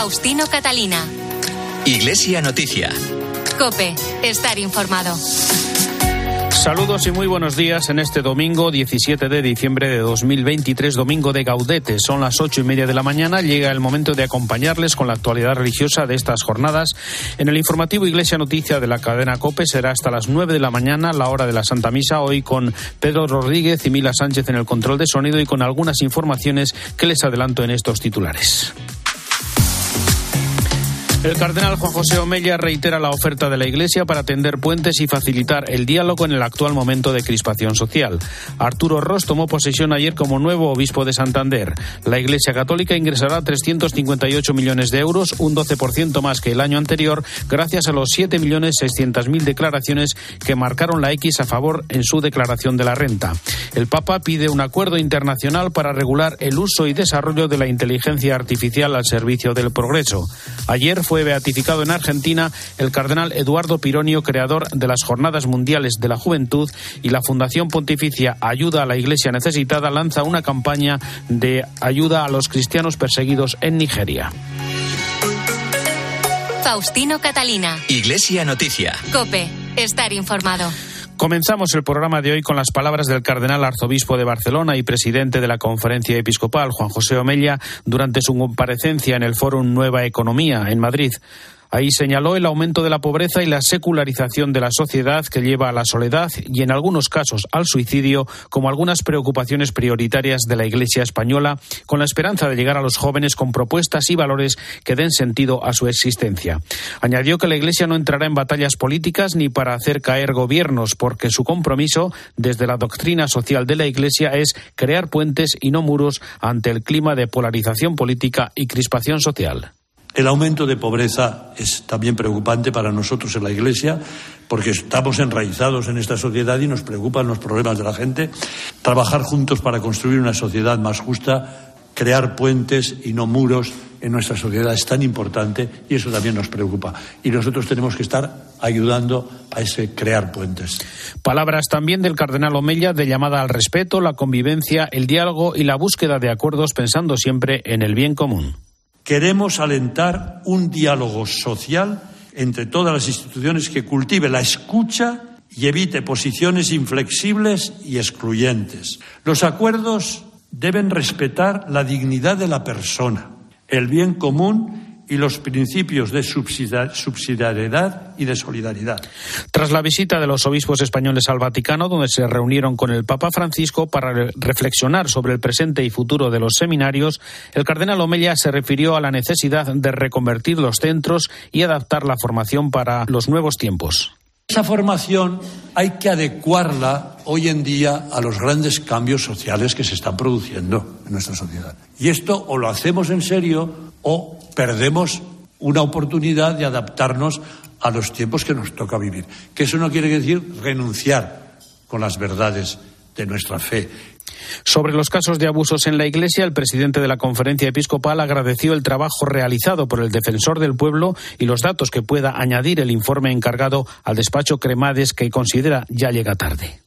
Faustino Catalina. Iglesia Noticia. Cope, estar informado. Saludos y muy buenos días en este domingo 17 de diciembre de 2023, domingo de Gaudete. Son las ocho y media de la mañana. Llega el momento de acompañarles con la actualidad religiosa de estas jornadas. En el informativo Iglesia Noticia de la cadena COPE será hasta las nueve de la mañana, la hora de la Santa Misa, hoy con Pedro Rodríguez y Mila Sánchez en el control de sonido y con algunas informaciones que les adelanto en estos titulares. El cardenal Juan José Omella reitera la oferta de la Iglesia para tender puentes y facilitar el diálogo en el actual momento de crispación social. Arturo Ross tomó posesión ayer como nuevo obispo de Santander. La Iglesia Católica ingresará 358 millones de euros, un 12% más que el año anterior, gracias a los 7.600.000 declaraciones que marcaron la X a favor en su declaración de la renta. El Papa pide un acuerdo internacional para regular el uso y desarrollo de la inteligencia artificial al servicio del progreso. Ayer fue beatificado en Argentina el cardenal Eduardo Pironio, creador de las Jornadas Mundiales de la Juventud, y la Fundación Pontificia Ayuda a la Iglesia Necesitada lanza una campaña de ayuda a los cristianos perseguidos en Nigeria. Faustino Catalina. Iglesia Noticia. Cope, estar informado. Comenzamos el programa de hoy con las palabras del cardenal arzobispo de Barcelona y presidente de la conferencia episcopal, Juan José Omella, durante su comparecencia en el Fórum Nueva Economía en Madrid. Ahí señaló el aumento de la pobreza y la secularización de la sociedad que lleva a la soledad y en algunos casos al suicidio como algunas preocupaciones prioritarias de la Iglesia española con la esperanza de llegar a los jóvenes con propuestas y valores que den sentido a su existencia. Añadió que la Iglesia no entrará en batallas políticas ni para hacer caer gobiernos porque su compromiso desde la doctrina social de la Iglesia es crear puentes y no muros ante el clima de polarización política y crispación social. El aumento de pobreza es también preocupante para nosotros en la Iglesia porque estamos enraizados en esta sociedad y nos preocupan los problemas de la gente. Trabajar juntos para construir una sociedad más justa, crear puentes y no muros en nuestra sociedad es tan importante y eso también nos preocupa. Y nosotros tenemos que estar ayudando a ese crear puentes. Palabras también del cardenal Omella de llamada al respeto, la convivencia, el diálogo y la búsqueda de acuerdos pensando siempre en el bien común. Queremos alentar un diálogo social entre todas las instituciones que cultive la escucha y evite posiciones inflexibles y excluyentes. Los acuerdos deben respetar la dignidad de la persona, el bien común y los principios de subsidiariedad y de solidaridad. Tras la visita de los obispos españoles al Vaticano, donde se reunieron con el Papa Francisco para reflexionar sobre el presente y futuro de los seminarios, el cardenal Omella se refirió a la necesidad de reconvertir los centros y adaptar la formación para los nuevos tiempos. Esa formación hay que adecuarla hoy en día a los grandes cambios sociales que se están produciendo en nuestra sociedad. Y esto o lo hacemos en serio o perdemos una oportunidad de adaptarnos a los tiempos que nos toca vivir. Que eso no quiere decir renunciar con las verdades de nuestra fe. Sobre los casos de abusos en la Iglesia, el presidente de la conferencia episcopal agradeció el trabajo realizado por el defensor del pueblo y los datos que pueda añadir el informe encargado al despacho Cremades que considera ya llega tarde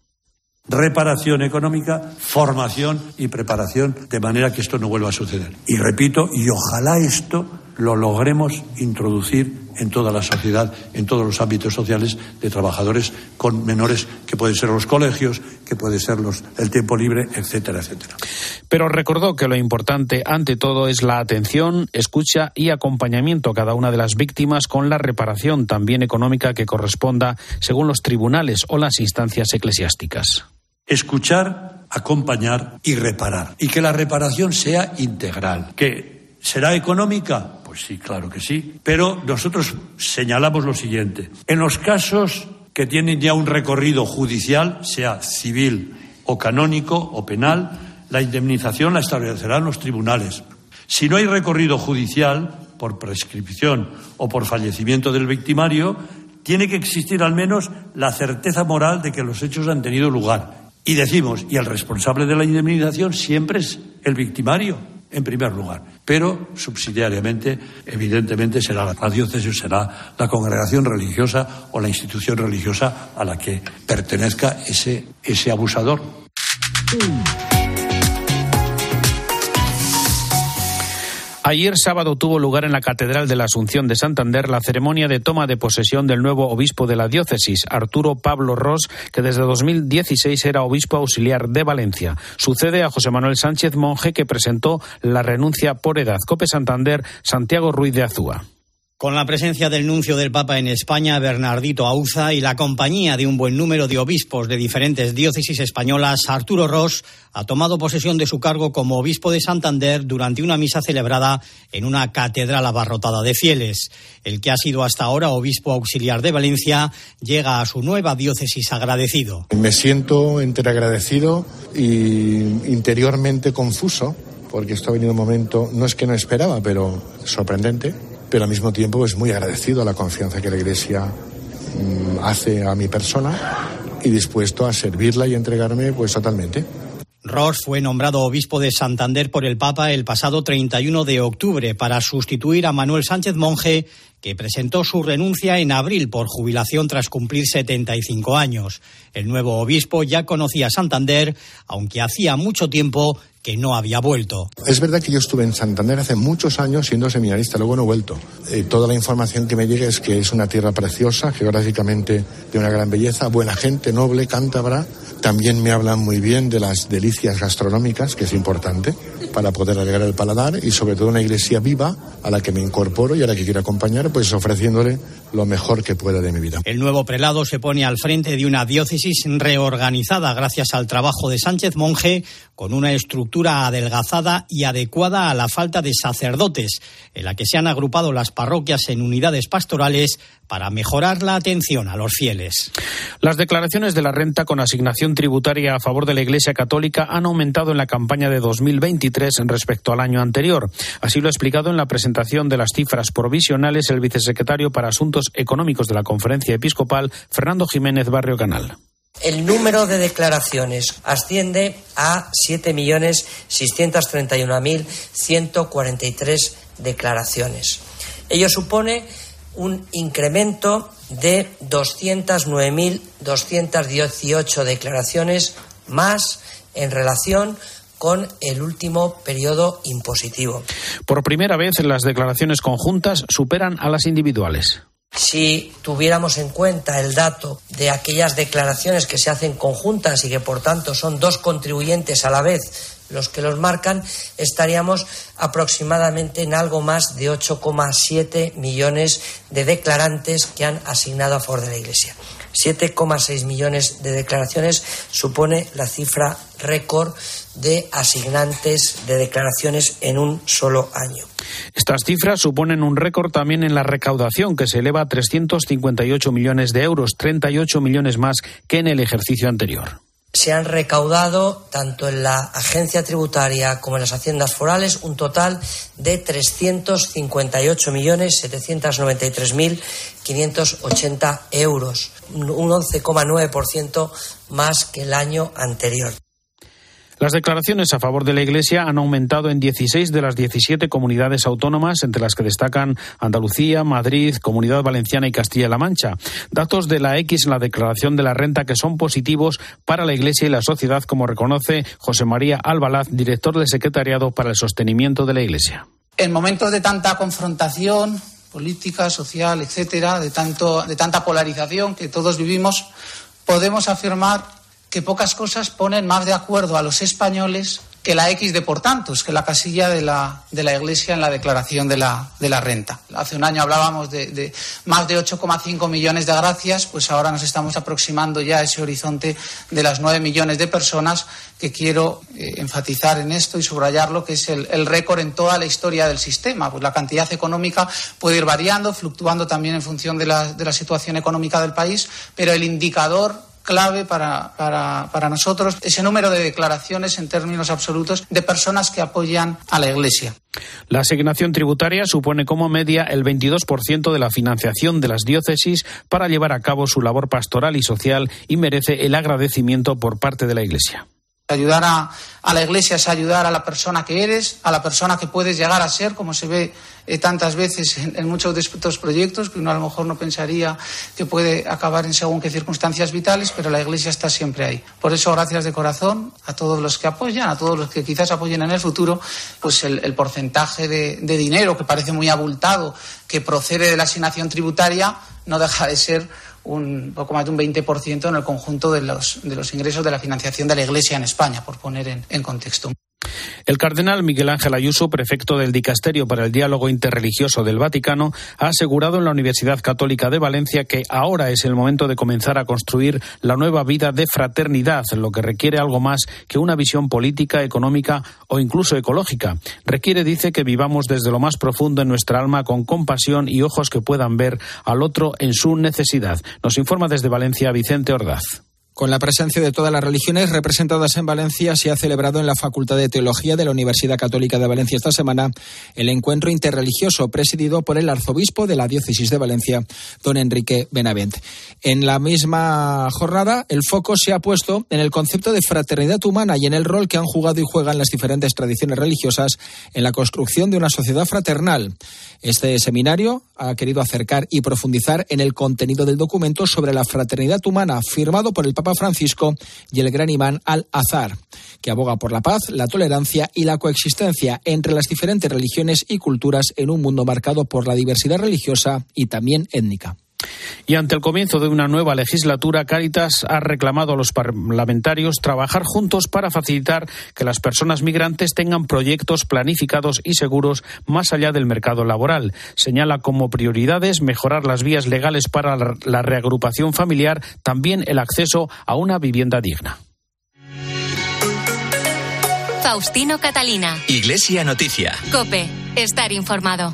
reparación económica, formación y preparación, de manera que esto no vuelva a suceder. Y repito, y ojalá esto lo logremos introducir en toda la sociedad, en todos los ámbitos sociales de trabajadores con menores, que pueden ser los colegios, que puede ser los, el tiempo libre, etcétera, etcétera. Pero recordó que lo importante, ante todo, es la atención, escucha y acompañamiento a cada una de las víctimas con la reparación también económica que corresponda según los tribunales o las instancias eclesiásticas. Escuchar, acompañar y reparar. Y que la reparación sea integral. ¿Que será económica? Pues sí, claro que sí. Pero nosotros señalamos lo siguiente. En los casos que tienen ya un recorrido judicial, sea civil o canónico o penal, la indemnización la establecerán los tribunales. Si no hay recorrido judicial, por prescripción o por fallecimiento del victimario, tiene que existir al menos la certeza moral de que los hechos han tenido lugar y decimos, y el responsable de la indemnización siempre es el victimario, en primer lugar. Pero subsidiariamente, evidentemente, será la diócesis, será la congregación religiosa o la institución religiosa a la que pertenezca ese, ese abusador. Ayer sábado tuvo lugar en la Catedral de la Asunción de Santander la ceremonia de toma de posesión del nuevo obispo de la diócesis, Arturo Pablo Ross, que desde 2016 era obispo auxiliar de Valencia. Sucede a José Manuel Sánchez Monje, que presentó la renuncia por edad. Cope Santander, Santiago Ruiz de Azúa. Con la presencia del nuncio del Papa en España, Bernardito Auza, y la compañía de un buen número de obispos de diferentes diócesis españolas, Arturo Ross ha tomado posesión de su cargo como obispo de Santander durante una misa celebrada en una catedral abarrotada de fieles. El que ha sido hasta ahora obispo auxiliar de Valencia llega a su nueva diócesis agradecido. Me siento entre agradecido y interiormente confuso, porque esto ha venido un momento, no es que no esperaba, pero sorprendente pero al mismo tiempo es muy agradecido a la confianza que la Iglesia mm, hace a mi persona y dispuesto a servirla y entregarme pues totalmente. Ross fue nombrado obispo de Santander por el Papa el pasado 31 de octubre para sustituir a Manuel Sánchez Monje, que presentó su renuncia en abril por jubilación tras cumplir 75 años. El nuevo obispo ya conocía Santander, aunque hacía mucho tiempo que no había vuelto. Es verdad que yo estuve en Santander hace muchos años siendo seminarista, luego no he vuelto. Eh, toda la información que me llega es que es una tierra preciosa, geográficamente de una gran belleza, buena gente, noble, cántabra. También me hablan muy bien de las delicias gastronómicas, que es importante para poder alegrar el paladar y sobre todo una iglesia viva a la que me incorporo y a la que quiero acompañar, pues ofreciéndole lo mejor que pueda de mi vida. El nuevo prelado se pone al frente de una diócesis reorganizada gracias al trabajo de Sánchez Monje con una estructura adelgazada y adecuada a la falta de sacerdotes, en la que se han agrupado las parroquias en unidades pastorales para mejorar la atención a los fieles. Las declaraciones de la renta con asignación tributaria a favor de la Iglesia Católica han aumentado en la campaña de 2023 respecto al año anterior. Así lo ha explicado en la presentación de las cifras provisionales el vicesecretario para Asuntos Económicos de la Conferencia Episcopal, Fernando Jiménez Barrio Canal. El número de declaraciones asciende a 7.631.143 declaraciones. Ello supone un incremento de 209.218 declaraciones más en relación con el último periodo impositivo. Por primera vez, las declaraciones conjuntas superan a las individuales. Si tuviéramos en cuenta el dato de aquellas declaraciones que se hacen conjuntas y que por tanto son dos contribuyentes a la vez los que los marcan, estaríamos aproximadamente en algo más de 8,7 millones de declarantes que han asignado a favor de la Iglesia. 7,6 millones de declaraciones supone la cifra récord de asignantes de declaraciones en un solo año. Estas cifras suponen un récord también en la recaudación, que se eleva a 358 millones de euros, 38 millones más que en el ejercicio anterior se han recaudado tanto en la agencia tributaria como en las haciendas forales un total de 358.793.580 euros, un 11,9% más que el año anterior. Las declaraciones a favor de la Iglesia han aumentado en 16 de las 17 comunidades autónomas, entre las que destacan Andalucía, Madrid, Comunidad Valenciana y Castilla-La Mancha. Datos de la X en la declaración de la renta que son positivos para la Iglesia y la sociedad, como reconoce José María Albalaz, director del Secretariado para el Sostenimiento de la Iglesia. En momentos de tanta confrontación política, social, etcétera, de, tanto, de tanta polarización que todos vivimos, podemos afirmar que pocas cosas ponen más de acuerdo a los españoles que la X de por tantos, que la casilla de la, de la Iglesia en la declaración de la, de la renta. Hace un año hablábamos de, de más de 8,5 millones de gracias, pues ahora nos estamos aproximando ya a ese horizonte de las 9 millones de personas que quiero eh, enfatizar en esto y subrayarlo, que es el, el récord en toda la historia del sistema. Pues la cantidad económica puede ir variando, fluctuando también en función de la, de la situación económica del país, pero el indicador clave para, para, para, nosotros ese número de declaraciones en términos absolutos de personas que apoyan a la Iglesia. La asignación tributaria supone como media el 22% de la financiación de las diócesis para llevar a cabo su labor pastoral y social y merece el agradecimiento por parte de la Iglesia. Ayudar a, a, la Iglesia es ayudar a la persona que eres, a la persona que puedes llegar a ser, como se ve eh, tantas veces en, muchos de estos proyectos, que uno a lo mejor no pensaría que puede acabar en según qué circunstancias vitales, pero la Iglesia está siempre ahí. Por eso, gracias de corazón a todos los que apoyan, a todos los que quizás apoyen en el futuro, pues el, porcentaje de dinero que parece muy abultado, que procede de la asignación tributaria, no deja de ser un poco más de un 20% en el conjunto de los, de los ingresos de la financiación de la Iglesia en España, por poner en, en contexto. El cardenal Miguel Ángel Ayuso, prefecto del Dicasterio para el Diálogo Interreligioso del Vaticano, ha asegurado en la Universidad Católica de Valencia que ahora es el momento de comenzar a construir la nueva vida de fraternidad, lo que requiere algo más que una visión política, económica o incluso ecológica. Requiere, dice, que vivamos desde lo más profundo en nuestra alma con compasión y ojos que puedan ver al otro en su necesidad. Nos informa desde Valencia Vicente Ordaz. Con la presencia de todas las religiones representadas en Valencia, se ha celebrado en la Facultad de Teología de la Universidad Católica de Valencia esta semana el encuentro interreligioso presidido por el arzobispo de la Diócesis de Valencia, don Enrique Benavent. En la misma jornada, el foco se ha puesto en el concepto de fraternidad humana y en el rol que han jugado y juegan las diferentes tradiciones religiosas en la construcción de una sociedad fraternal. Este seminario ha querido acercar y profundizar en el contenido del documento sobre la fraternidad humana firmado por el Papa Francisco y el gran imán Al-Azhar, que aboga por la paz, la tolerancia y la coexistencia entre las diferentes religiones y culturas en un mundo marcado por la diversidad religiosa y también étnica. Y ante el comienzo de una nueva legislatura, Cáritas ha reclamado a los parlamentarios trabajar juntos para facilitar que las personas migrantes tengan proyectos planificados y seguros más allá del mercado laboral. Señala como prioridades mejorar las vías legales para la reagrupación familiar, también el acceso a una vivienda digna. Faustino Catalina. Iglesia Noticia. Cope. Estar informado.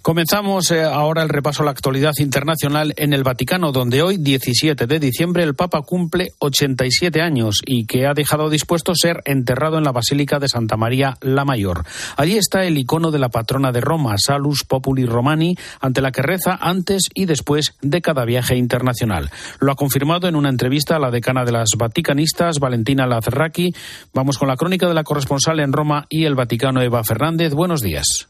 Comenzamos eh, ahora el repaso a la actualidad internacional en el Vaticano, donde hoy, 17 de diciembre, el Papa cumple 87 años y que ha dejado dispuesto ser enterrado en la Basílica de Santa María la Mayor. Allí está el icono de la patrona de Roma, Salus Populi Romani, ante la que reza antes y después de cada viaje internacional. Lo ha confirmado en una entrevista a la decana de las vaticanistas, Valentina Lazerraki. Vamos con la crónica de la corresponsal en Roma y el Vaticano, Eva Fernández. Buenos días.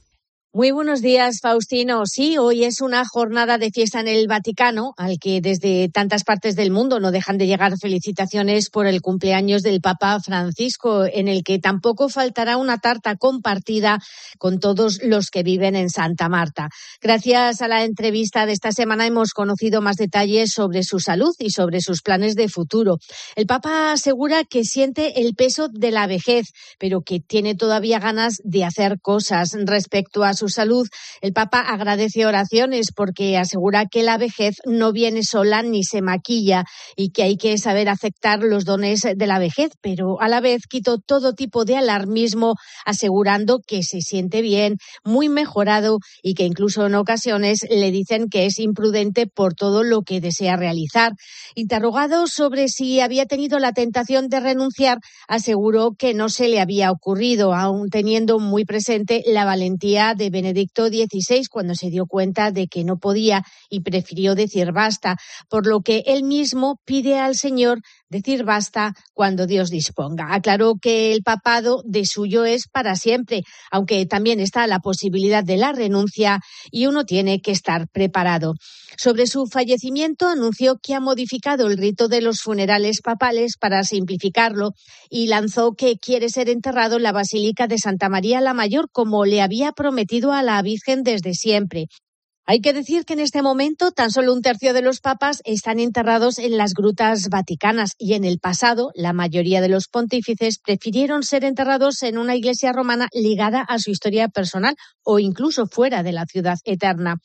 Muy buenos días, Faustino. Sí, hoy es una jornada de fiesta en el Vaticano, al que desde tantas partes del mundo no dejan de llegar felicitaciones por el cumpleaños del Papa Francisco, en el que tampoco faltará una tarta compartida con todos los que viven en Santa Marta. Gracias a la entrevista de esta semana hemos conocido más detalles sobre su salud y sobre sus planes de futuro. El Papa asegura que siente el peso de la vejez, pero que tiene todavía ganas de hacer cosas respecto a su salud, el Papa agradece oraciones porque asegura que la vejez no viene sola ni se maquilla y que hay que saber aceptar los dones de la vejez, pero a la vez quitó todo tipo de alarmismo asegurando que se siente bien, muy mejorado y que incluso en ocasiones le dicen que es imprudente por todo lo que desea realizar. Interrogado sobre si había tenido la tentación de renunciar, aseguró que no se le había ocurrido, aun teniendo muy presente la valentía de Benedicto XVI cuando se dio cuenta de que no podía y prefirió decir basta, por lo que él mismo pide al Señor decir basta cuando Dios disponga. Aclaró que el papado de suyo es para siempre, aunque también está la posibilidad de la renuncia y uno tiene que estar preparado. Sobre su fallecimiento anunció que ha modificado el rito de los funerales papales para simplificarlo y lanzó que quiere ser enterrado en la Basílica de Santa María la Mayor como le había prometido a la Virgen desde siempre. Hay que decir que en este momento tan solo un tercio de los papas están enterrados en las grutas vaticanas y en el pasado la mayoría de los pontífices prefirieron ser enterrados en una iglesia romana ligada a su historia personal o incluso fuera de la ciudad eterna.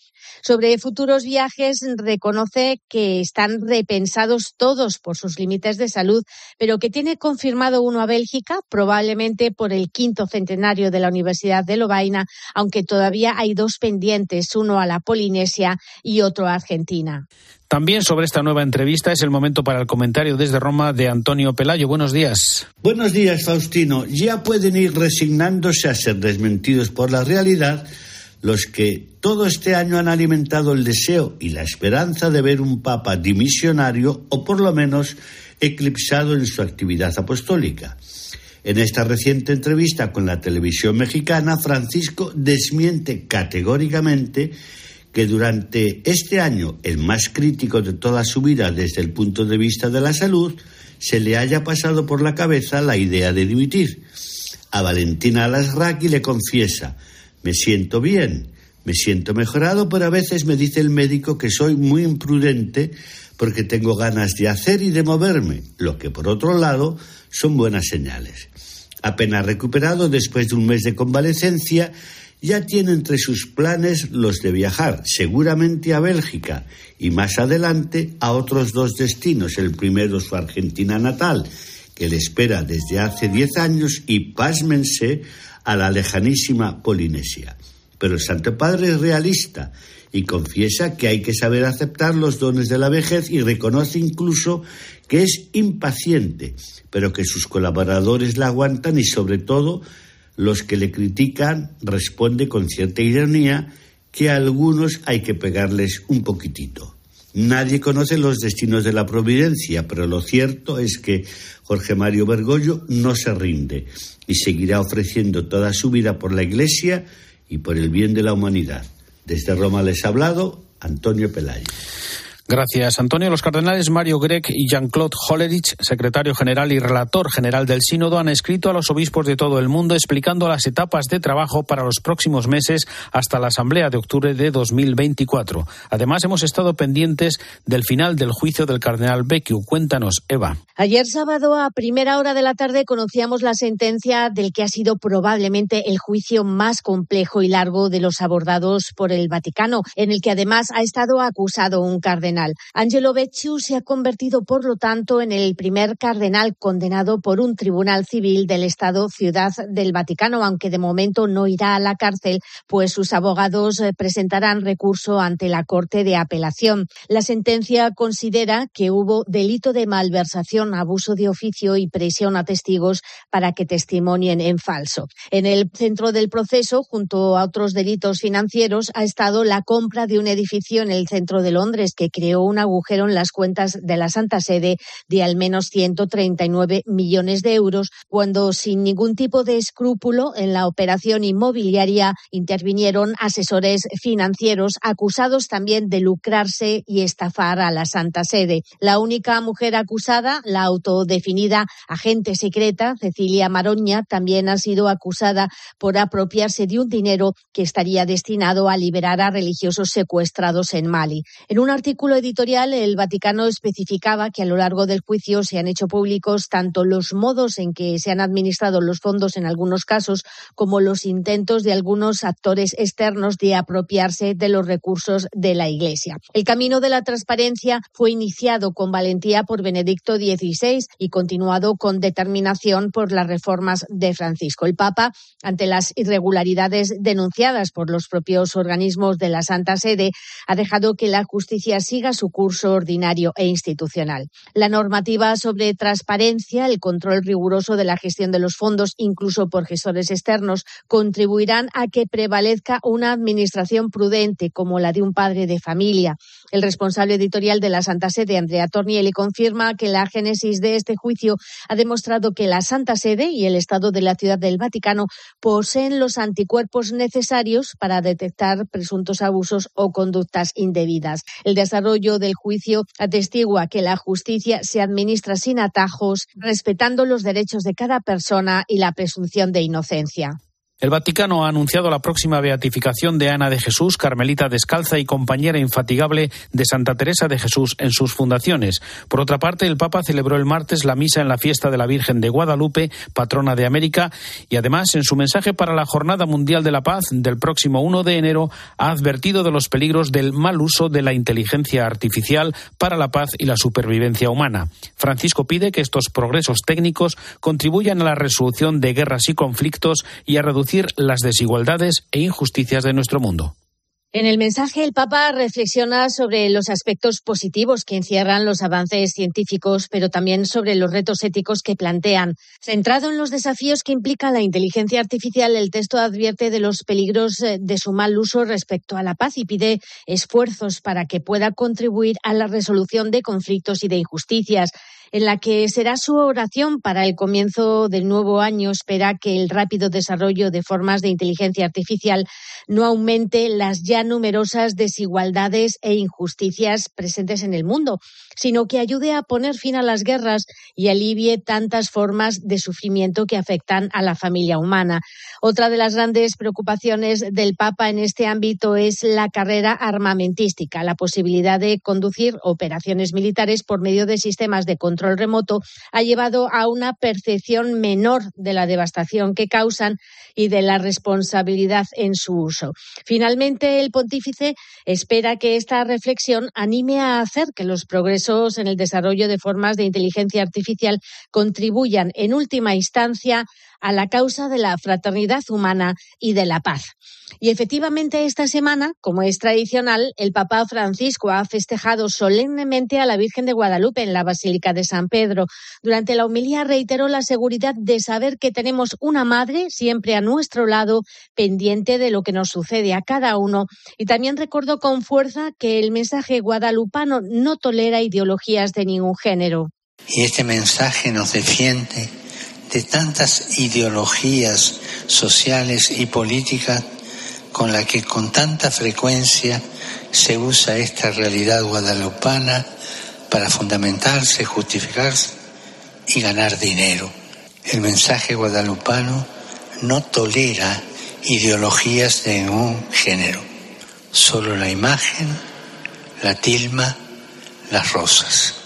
Sobre futuros viajes reconoce que están repensados todos por sus límites de salud, pero que tiene confirmado uno a Bélgica, probablemente por el quinto centenario de la Universidad de Lovaina, aunque todavía hay dos pendientes, uno a la Polinesia y otro a Argentina. También sobre esta nueva entrevista es el momento para el comentario desde Roma de Antonio Pelayo. Buenos días. Buenos días, Faustino. Ya pueden ir resignándose a ser desmentidos por la realidad los que todo este año han alimentado el deseo y la esperanza de ver un papa dimisionario o por lo menos eclipsado en su actividad apostólica. En esta reciente entrevista con la televisión mexicana, Francisco desmiente categóricamente que durante este año, el más crítico de toda su vida desde el punto de vista de la salud, se le haya pasado por la cabeza la idea de dimitir. A Valentina Alasraqui le confiesa, me siento bien, me siento mejorado, pero a veces me dice el médico que soy muy imprudente porque tengo ganas de hacer y de moverme, lo que por otro lado son buenas señales. Apenas recuperado después de un mes de convalecencia, ya tiene entre sus planes los de viajar, seguramente a Bélgica y más adelante a otros dos destinos. El primero su Argentina natal, que le espera desde hace diez años, y pásmense a la lejanísima Polinesia. Pero el Santo Padre es realista y confiesa que hay que saber aceptar los dones de la vejez y reconoce incluso que es impaciente, pero que sus colaboradores la aguantan y sobre todo los que le critican responde con cierta ironía que a algunos hay que pegarles un poquitito. Nadie conoce los destinos de la providencia, pero lo cierto es que Jorge Mario Bergoglio no se rinde y seguirá ofreciendo toda su vida por la Iglesia y por el bien de la humanidad. Desde Roma les ha hablado Antonio Pelayo. Gracias, Antonio. Los cardenales Mario Grech y Jean-Claude Hollerich, secretario general y relator general del Sínodo, han escrito a los obispos de todo el mundo explicando las etapas de trabajo para los próximos meses hasta la Asamblea de octubre de 2024. Además, hemos estado pendientes del final del juicio del cardenal Becciu. Cuéntanos, Eva. Ayer sábado, a primera hora de la tarde, conocíamos la sentencia del que ha sido probablemente el juicio más complejo y largo de los abordados por el Vaticano, en el que además ha estado acusado un cardenal. Angelo Becciu se ha convertido, por lo tanto, en el primer cardenal condenado por un tribunal civil del Estado Ciudad del Vaticano, aunque de momento no irá a la cárcel, pues sus abogados eh, presentarán recurso ante la Corte de Apelación. La sentencia considera que hubo delito de malversación, abuso de oficio y presión a testigos para que testimonien en falso. En el centro del proceso, junto a otros delitos financieros, ha estado la compra de un edificio en el centro de Londres que creó un agujero en las cuentas de la Santa Sede de al menos 139 millones de euros, cuando sin ningún tipo de escrúpulo en la operación inmobiliaria intervinieron asesores financieros acusados también de lucrarse y estafar a la Santa Sede. La única mujer acusada, la autodefinida agente secreta, Cecilia Maroña, también ha sido acusada por apropiarse de un dinero que estaría destinado a liberar a religiosos secuestrados en Mali. En un artículo editorial, el Vaticano especificaba que a lo largo del juicio se han hecho públicos tanto los modos en que se han administrado los fondos en algunos casos como los intentos de algunos actores externos de apropiarse de los recursos de la Iglesia. El camino de la transparencia fue iniciado con valentía por Benedicto XVI y continuado con determinación por las reformas de Francisco. El Papa, ante las irregularidades denunciadas por los propios organismos de la Santa Sede, ha dejado que la justicia siga su curso ordinario e institucional. La normativa sobre transparencia, el control riguroso de la gestión de los fondos, incluso por gestores externos, contribuirán a que prevalezca una administración prudente como la de un padre de familia. El responsable editorial de la Santa Sede, Andrea Tornielli, confirma que la génesis de este juicio ha demostrado que la Santa Sede y el Estado de la Ciudad del Vaticano poseen los anticuerpos necesarios para detectar presuntos abusos o conductas indebidas. El desarrollo del juicio atestigua que la justicia se administra sin atajos, respetando los derechos de cada persona y la presunción de inocencia. El Vaticano ha anunciado la próxima beatificación de Ana de Jesús, Carmelita descalza y compañera infatigable de Santa Teresa de Jesús en sus fundaciones. Por otra parte, el Papa celebró el martes la misa en la fiesta de la Virgen de Guadalupe, patrona de América, y además en su mensaje para la Jornada Mundial de la Paz del próximo 1 de enero ha advertido de los peligros del mal uso de la inteligencia artificial para la paz y la supervivencia humana. Francisco pide que estos progresos técnicos contribuyan a la resolución de guerras y conflictos y a reducir las desigualdades e injusticias de nuestro mundo. En el mensaje, el Papa reflexiona sobre los aspectos positivos que encierran los avances científicos, pero también sobre los retos éticos que plantean. Centrado en los desafíos que implica la inteligencia artificial, el texto advierte de los peligros eh, de su mal uso respecto a la paz y pide esfuerzos para que pueda contribuir a la resolución de conflictos y de injusticias en la que será su oración para el comienzo del nuevo año. Espera que el rápido desarrollo de formas de inteligencia artificial no aumente las ya numerosas desigualdades e injusticias presentes en el mundo, sino que ayude a poner fin a las guerras y alivie tantas formas de sufrimiento que afectan a la familia humana. Otra de las grandes preocupaciones del Papa en este ámbito es la carrera armamentística, la posibilidad de conducir operaciones militares por medio de sistemas de control remoto ha llevado a una percepción menor de la devastación que causan y de la responsabilidad en su uso. Finalmente, el pontífice espera que esta reflexión anime a hacer que los progresos en el desarrollo de formas de inteligencia artificial contribuyan en última instancia a la causa de la fraternidad humana y de la paz. Y efectivamente esta semana, como es tradicional, el Papa Francisco ha festejado solemnemente a la Virgen de Guadalupe en la Basílica de San Pedro. Durante la homilía reiteró la seguridad de saber que tenemos una madre siempre a nuestro lado, pendiente de lo que nos sucede a cada uno. Y también recordó con fuerza que el mensaje guadalupano no tolera ideologías de ningún género. Y este mensaje nos defiende de tantas ideologías sociales y políticas con la que con tanta frecuencia se usa esta realidad guadalupana para fundamentarse, justificarse y ganar dinero. El mensaje guadalupano no tolera ideologías de ningún género, solo la imagen, la tilma, las rosas.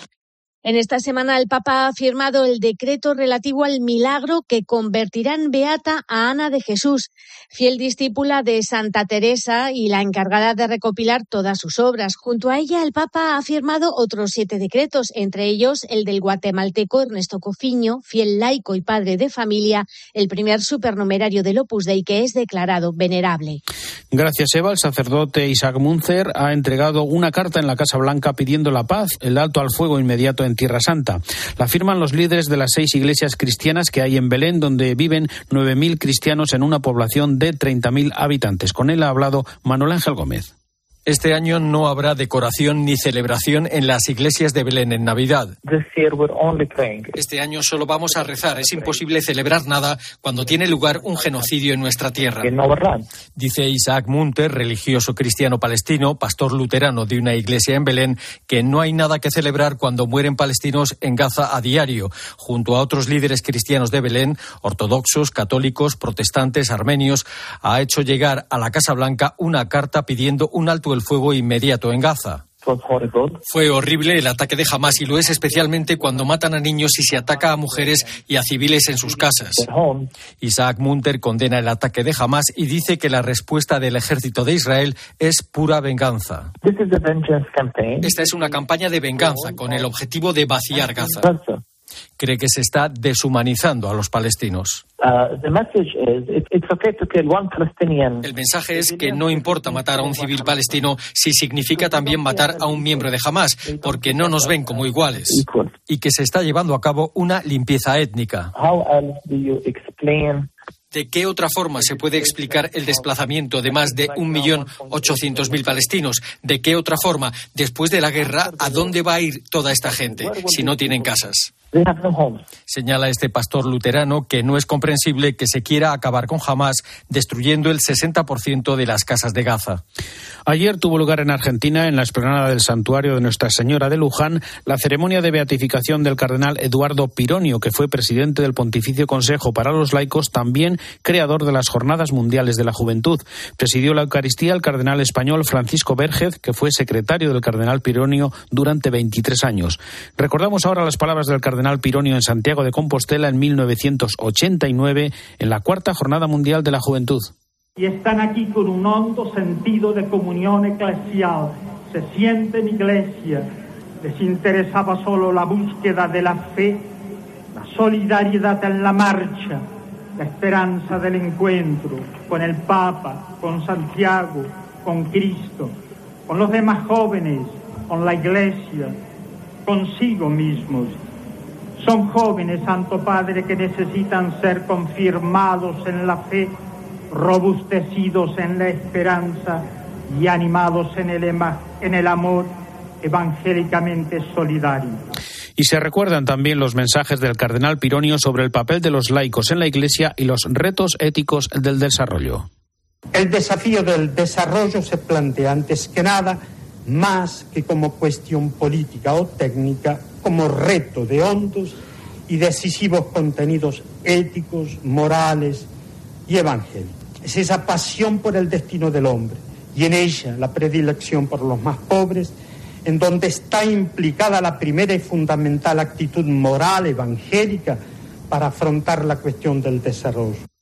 En esta semana el Papa ha firmado el decreto relativo al milagro que convertirá en beata a Ana de Jesús, fiel discípula de Santa Teresa y la encargada de recopilar todas sus obras. Junto a ella el Papa ha firmado otros siete decretos, entre ellos el del guatemalteco Ernesto Cofiño, fiel laico y padre de familia, el primer supernumerario del Opus Dei que es declarado venerable. Gracias, Eva. El sacerdote Isaac Munzer ha entregado una carta en la Casa Blanca pidiendo la paz, el alto al fuego inmediato en Tierra Santa. La firman los líderes de las seis iglesias cristianas que hay en Belén, donde viven 9.000 cristianos en una población de 30.000 habitantes. Con él ha hablado Manuel Ángel Gómez. Este año no habrá decoración ni celebración en las iglesias de Belén en Navidad. Este año solo vamos a rezar. Es imposible celebrar nada cuando tiene lugar un genocidio en nuestra tierra. Dice Isaac Munter, religioso cristiano palestino, pastor luterano de una iglesia en Belén, que no hay nada que celebrar cuando mueren palestinos en Gaza a diario, junto a otros líderes cristianos de Belén, ortodoxos, católicos, protestantes, armenios, ha hecho llegar a la Casa Blanca una carta pidiendo un alto el fuego inmediato en Gaza. Fue horrible el ataque de Hamas y lo es especialmente cuando matan a niños y se ataca a mujeres y a civiles en sus casas. Isaac Munter condena el ataque de Hamas y dice que la respuesta del ejército de Israel es pura venganza. Esta es una campaña de venganza con el objetivo de vaciar Gaza. Cree que se está deshumanizando a los palestinos. El mensaje es que no importa matar a un civil palestino si significa también matar a un miembro de Hamas, porque no nos ven como iguales. Y que se está llevando a cabo una limpieza étnica. ¿De qué otra forma se puede explicar el desplazamiento de más de 1.800.000 palestinos? ¿De qué otra forma, después de la guerra, a dónde va a ir toda esta gente si no tienen casas? Señala este pastor luterano que no es comprensible que se quiera acabar con Hamas destruyendo el 60% de las casas de Gaza. Ayer tuvo lugar en Argentina, en la explanada del santuario de Nuestra Señora de Luján, la ceremonia de beatificación del cardenal Eduardo Pironio, que fue presidente del Pontificio Consejo para los Laicos, también creador de las Jornadas Mundiales de la Juventud. Presidió la Eucaristía el cardenal español Francisco Vergez, que fue secretario del cardenal Pironio durante 23 años. Recordamos ahora las palabras del cardenal cardenal Pironio en Santiago de Compostela en 1989 en la cuarta Jornada Mundial de la Juventud. Y están aquí con un hondo sentido de comunión eclesial. Se sienten iglesia. Les interesaba solo la búsqueda de la fe, la solidaridad en la marcha, la esperanza del encuentro con el Papa, con Santiago, con Cristo, con los demás jóvenes, con la iglesia, consigo mismos son jóvenes, Santo Padre, que necesitan ser confirmados en la fe, robustecidos en la esperanza y animados en el, en el amor evangélicamente solidario. Y se recuerdan también los mensajes del cardenal Pironio sobre el papel de los laicos en la Iglesia y los retos éticos del desarrollo. El desafío del desarrollo se plantea antes que nada más que como cuestión política o técnica, como reto de hondos y decisivos contenidos éticos, morales y evangélicos. Es esa pasión por el destino del hombre y en ella la predilección por los más pobres, en donde está implicada la primera y fundamental actitud moral evangélica para afrontar la cuestión del desarrollo.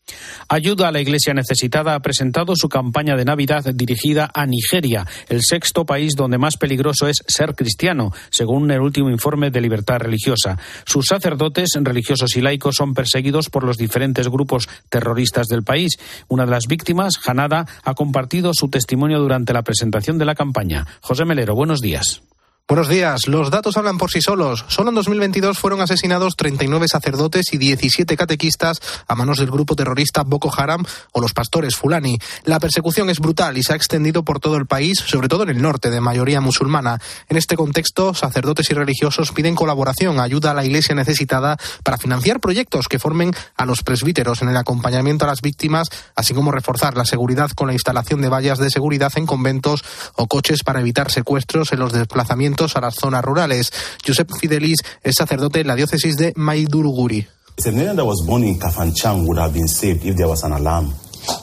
Ayuda a la Iglesia Necesitada ha presentado su campaña de Navidad dirigida a Nigeria, el sexto país donde más peligroso es ser cristiano, según el último informe de libertad religiosa. Sus sacerdotes, religiosos y laicos son perseguidos por los diferentes grupos terroristas del país. Una de las víctimas, Hanada, ha compartido su testimonio durante la presentación de la campaña. José Melero, buenos días. Buenos días. Los datos hablan por sí solos. Solo en 2022 fueron asesinados 39 sacerdotes y 17 catequistas a manos del grupo terrorista Boko Haram o los pastores Fulani. La persecución es brutal y se ha extendido por todo el país, sobre todo en el norte, de mayoría musulmana. En este contexto, sacerdotes y religiosos piden colaboración, ayuda a la iglesia necesitada para financiar proyectos que formen a los presbíteros en el acompañamiento a las víctimas, así como reforzar la seguridad con la instalación de vallas de seguridad en conventos o coches para evitar secuestros en los desplazamientos a las zonas rurales. Josep Fidelis es sacerdote en la diócesis de Maiduruguri.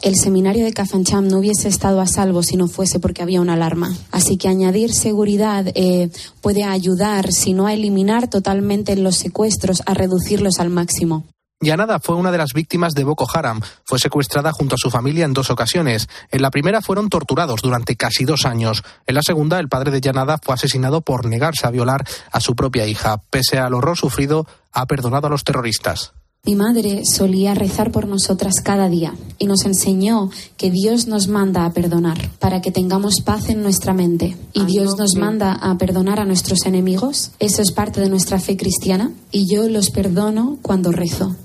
El seminario de Kafancham no hubiese estado a salvo si no fuese porque había una alarma. Así que añadir seguridad eh, puede ayudar, si no a eliminar totalmente los secuestros, a reducirlos al máximo. Yanada fue una de las víctimas de Boko Haram. Fue secuestrada junto a su familia en dos ocasiones. En la primera fueron torturados durante casi dos años. En la segunda, el padre de Yanada fue asesinado por negarse a violar a su propia hija. Pese al horror sufrido, ha perdonado a los terroristas. Mi madre solía rezar por nosotras cada día y nos enseñó que Dios nos manda a perdonar para que tengamos paz en nuestra mente. Y Dios nos manda a perdonar a nuestros enemigos. Eso es parte de nuestra fe cristiana y yo los perdono cuando rezo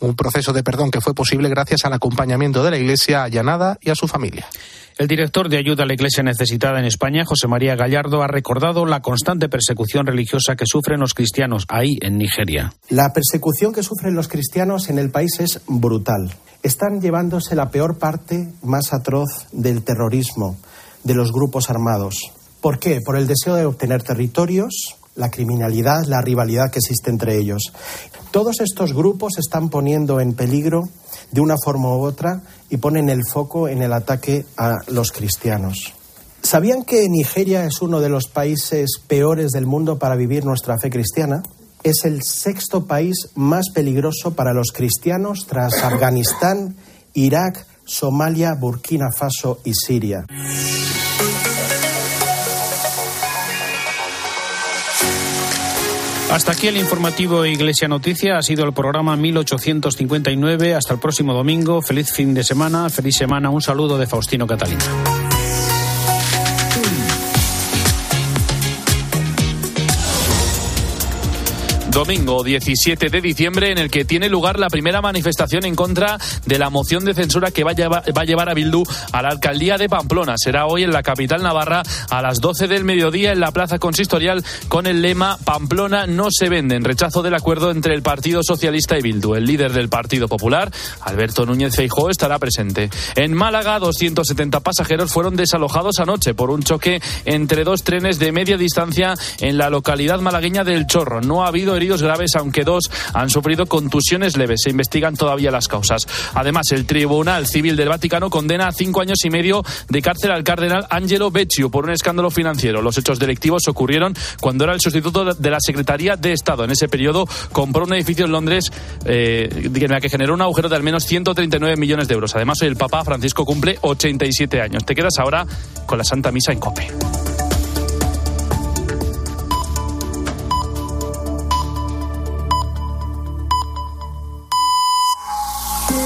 un proceso de perdón que fue posible gracias al acompañamiento de la Iglesia a Llanada y a su familia. El director de ayuda a la Iglesia necesitada en España, José María Gallardo, ha recordado la constante persecución religiosa que sufren los cristianos ahí en Nigeria. La persecución que sufren los cristianos en el país es brutal. Están llevándose la peor parte más atroz del terrorismo, de los grupos armados. ¿Por qué? Por el deseo de obtener territorios, la criminalidad, la rivalidad que existe entre ellos. Todos estos grupos están poniendo en peligro de una forma u otra y ponen el foco en el ataque a los cristianos. ¿Sabían que Nigeria es uno de los países peores del mundo para vivir nuestra fe cristiana? Es el sexto país más peligroso para los cristianos tras Afganistán, Irak, Somalia, Burkina Faso y Siria. Hasta aquí el informativo Iglesia Noticia. Ha sido el programa 1859. Hasta el próximo domingo. Feliz fin de semana. Feliz semana. Un saludo de Faustino Catalina. Domingo 17 de diciembre en el que tiene lugar la primera manifestación en contra de la moción de censura que va a llevar, va a, Bildu a la alcaldía de Pamplona. Será hoy en la capital navarra a las 12 del mediodía en la plaza consistorial con el lema Pamplona no se vende en rechazo del acuerdo entre el Partido Socialista y Bildu. El líder del Partido Popular, Alberto Núñez Feijóo, estará presente. En Málaga, 270 pasajeros fueron desalojados anoche por un choque entre dos trenes de media distancia en la localidad malagueña del Chorro. No ha habido heridos graves, aunque dos han sufrido contusiones leves. Se investigan todavía las causas. Además, el Tribunal Civil del Vaticano condena a cinco años y medio de cárcel al cardenal Angelo Becciu por un escándalo financiero. Los hechos delictivos ocurrieron cuando era el sustituto de la Secretaría de Estado. En ese periodo compró un edificio en Londres eh, en la que generó un agujero de al menos 139 millones de euros. Además, hoy el Papa Francisco cumple 87 años. Te quedas ahora con la Santa Misa en Cope.